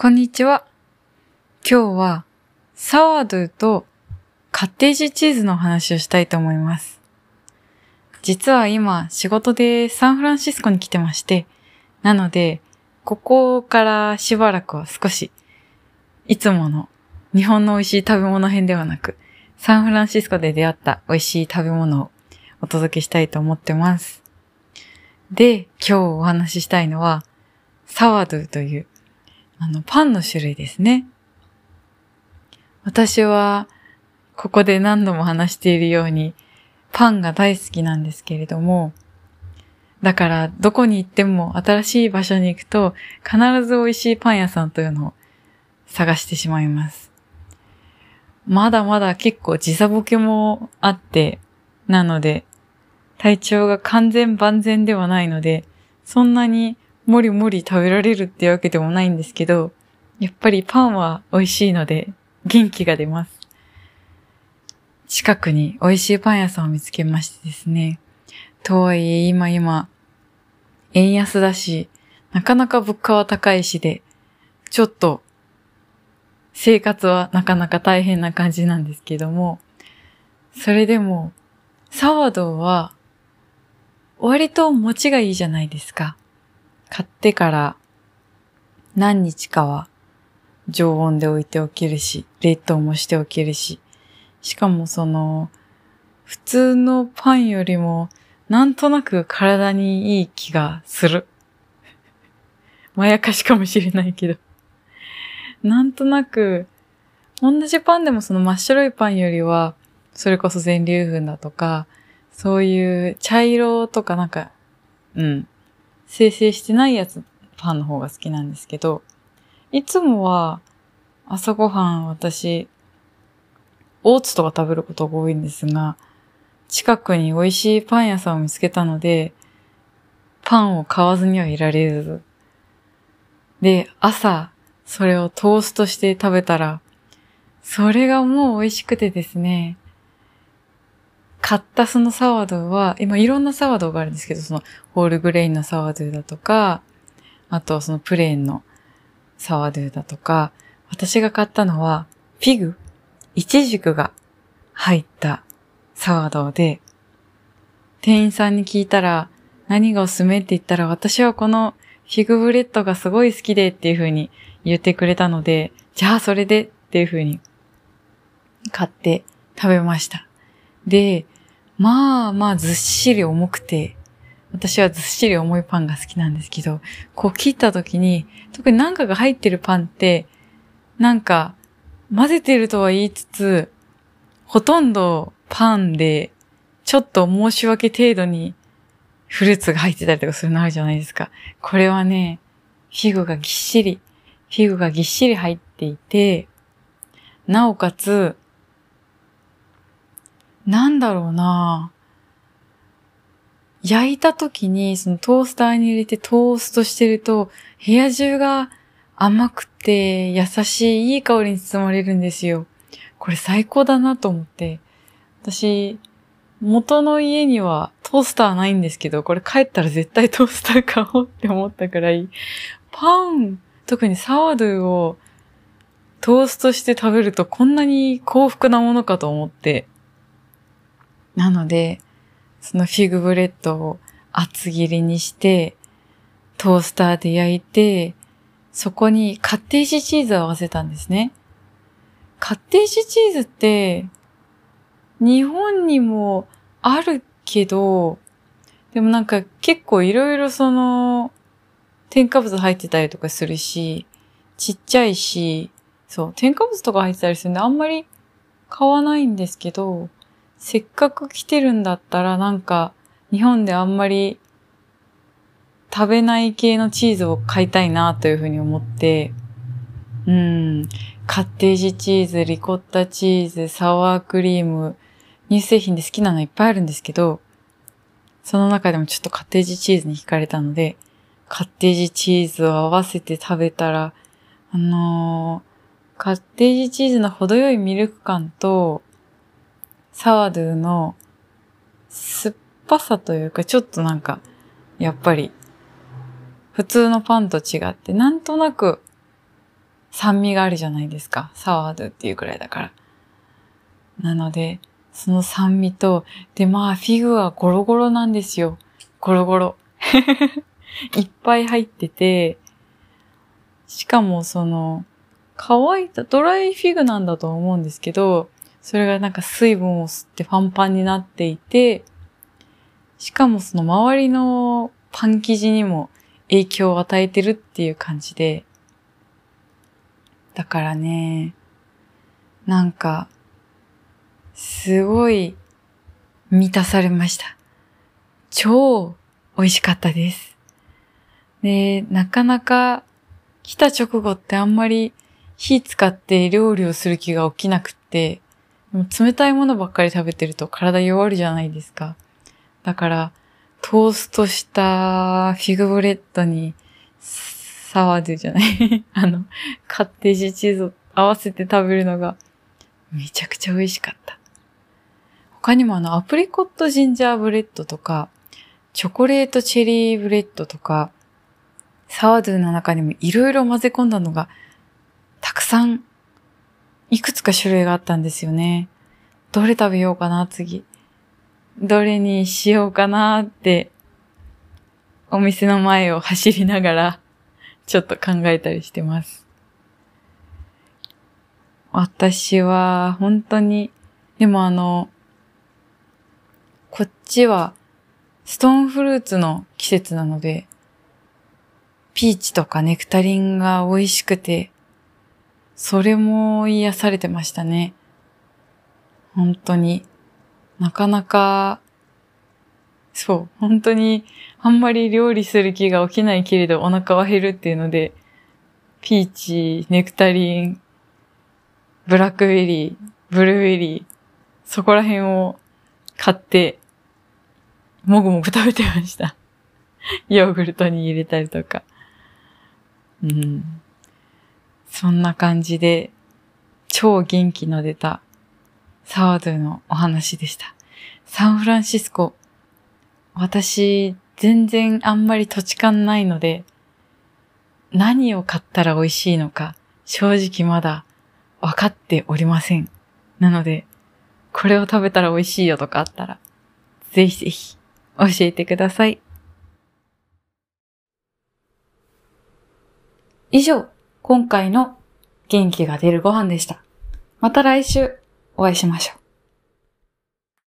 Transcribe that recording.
こんにちは。今日はサワードゥとカッテージチーズの話をしたいと思います。実は今仕事でサンフランシスコに来てまして、なので、ここからしばらくは少し、いつもの日本の美味しい食べ物編ではなく、サンフランシスコで出会った美味しい食べ物をお届けしたいと思ってます。で、今日お話ししたいのは、サワードゥという、あの、パンの種類ですね。私は、ここで何度も話しているように、パンが大好きなんですけれども、だから、どこに行っても新しい場所に行くと、必ず美味しいパン屋さんというのを探してしまいます。まだまだ結構時差ボケもあって、なので、体調が完全万全ではないので、そんなにもりもり食べられるっていうわけでもないんですけど、やっぱりパンは美味しいので元気が出ます。近くに美味しいパン屋さんを見つけましてですね。とはいえ今今、円安だし、なかなか物価は高いしで、ちょっと生活はなかなか大変な感じなんですけども、それでも、サワドは割と持ちがいいじゃないですか。買ってから何日かは常温で置いておけるし、冷凍もしておけるし、しかもその、普通のパンよりもなんとなく体にいい気がする。まやかしかもしれないけど。なんとなく、同じパンでもその真っ白いパンよりは、それこそ全粒粉だとか、そういう茶色とかなんか、うん、生成してないやつ、パンの方が好きなんですけど、いつもは朝ごはん私、オーツとか食べることが多いんですが、近くに美味しいパン屋さんを見つけたので、パンを買わずにはいられず。で、朝、それをトーストして食べたら、それがもう美味しくてですね、買ったそのサワドは、今いろんなサワドがあるんですけど、そのホールグレインのサワドゥだとか、あとそのプレーンのサワドゥだとか、私が買ったのは、フィグ、イチジクが入ったサワードで、店員さんに聞いたら、何がおすすめって言ったら、私はこの fig bread がすごい好きでっていう風に言ってくれたので、じゃあそれでっていう風に買って食べました。で、まあまあずっしり重くて、私はずっしり重いパンが好きなんですけど、こう切った時に、特に何かが入ってるパンって、なんか混ぜてるとは言いつつ、ほとんどパンで、ちょっと申し訳程度にフルーツが入ってたりとかするのあるじゃないですか。これはね、フィグがぎっしり、フィグがぎっしり入っていて、なおかつ、なんだろうな焼いた時にそのトースターに入れてトーストしてると部屋中が甘くて優しいいい香りに包まれるんですよ。これ最高だなと思って。私、元の家にはトースターないんですけど、これ帰ったら絶対トースター買おうって思ったくらい、パン、特に sourdough をトーストして食べるとこんなに幸福なものかと思って。なので、その fig bread を厚切りにして、トースターで焼いて、そこにカッテージチーズを合わせたんですね。カッテージチーズって、日本にもあるけど、でもなんか結構いろいろその、添加物入ってたりとかするし、ちっちゃいし、そう、添加物とか入ってたりするんであんまり買わないんですけど、せっかく来てるんだったらなんか日本であんまり食べない系のチーズを買いたいなというふうに思って、うん、カッテージチーズ、リコッタチーズ、サワークリーム、乳製品で好きなのいっぱいあるんですけど、その中でもちょっとカッテージチーズに惹かれたので、カッテージチーズを合わせて食べたら、あのー、カッテージチーズの程よいミルク感と、サワドゥの酸っぱさというか、ちょっとなんか、やっぱり、普通のパンと違って、なんとなく、酸味があるじゃないですか。サワードっていうくらいだから。なので、その酸味と、で、まあ、フィグはゴロゴロなんですよ。ゴロゴロ。いっぱい入ってて、しかもその、乾いたドライフィグなんだと思うんですけど、それがなんか水分を吸ってパンパンになっていて、しかもその周りのパン生地にも影響を与えてるっていう感じで、だからね、なんか、すごい満たされました。超美味しかったです。で、なかなか来た直後ってあんまり火使って料理をする気が起きなくって、もう冷たいものばっかり食べてると体弱るじゃないですか。だから、トーストしたフィグブレッドにサワードゥじゃない？あの、カッテージチーズを合わせて食べるのがめちゃくちゃ美味しかった。他にもあの、アプリコットジンジャーブレッドとか、チョコレートチェリーブレッドとか、サワードゥの中にもいろいろ混ぜ込んだのが、たくさん、いくつか種類があったんですよね。どれ食べようかな、次。どれにしようかなって、お店の前を走りながら、ちょっと考えたりしてます。私は、本当に、でもあの、こっちは、ストーンフルーツの季節なので、ピーチとかネクタリンが美味しくて、それも癒されてましたね。本当に。なかなか、そう、本当にあんまり料理する気が起きないけれどお腹は減るっていうので、ピーチ、ネクタリン、ブラックベリー、ブルーベリー、そこら辺を買って、もぐもぐ食べてました。ヨーグルトに入れたりとか。うん。そんな感じで、超元気の出たサワードゥのお話でした。サンフランシスコ、私、全然あんまり土地勘ないので、何を買ったら美味しいのか、正直まだ分かっておりません。なので、これを食べたら美味しいよとかあったら、ぜひぜひ教えてください。以上、今回の元気が出るご飯でした。また来週お会いしましょう。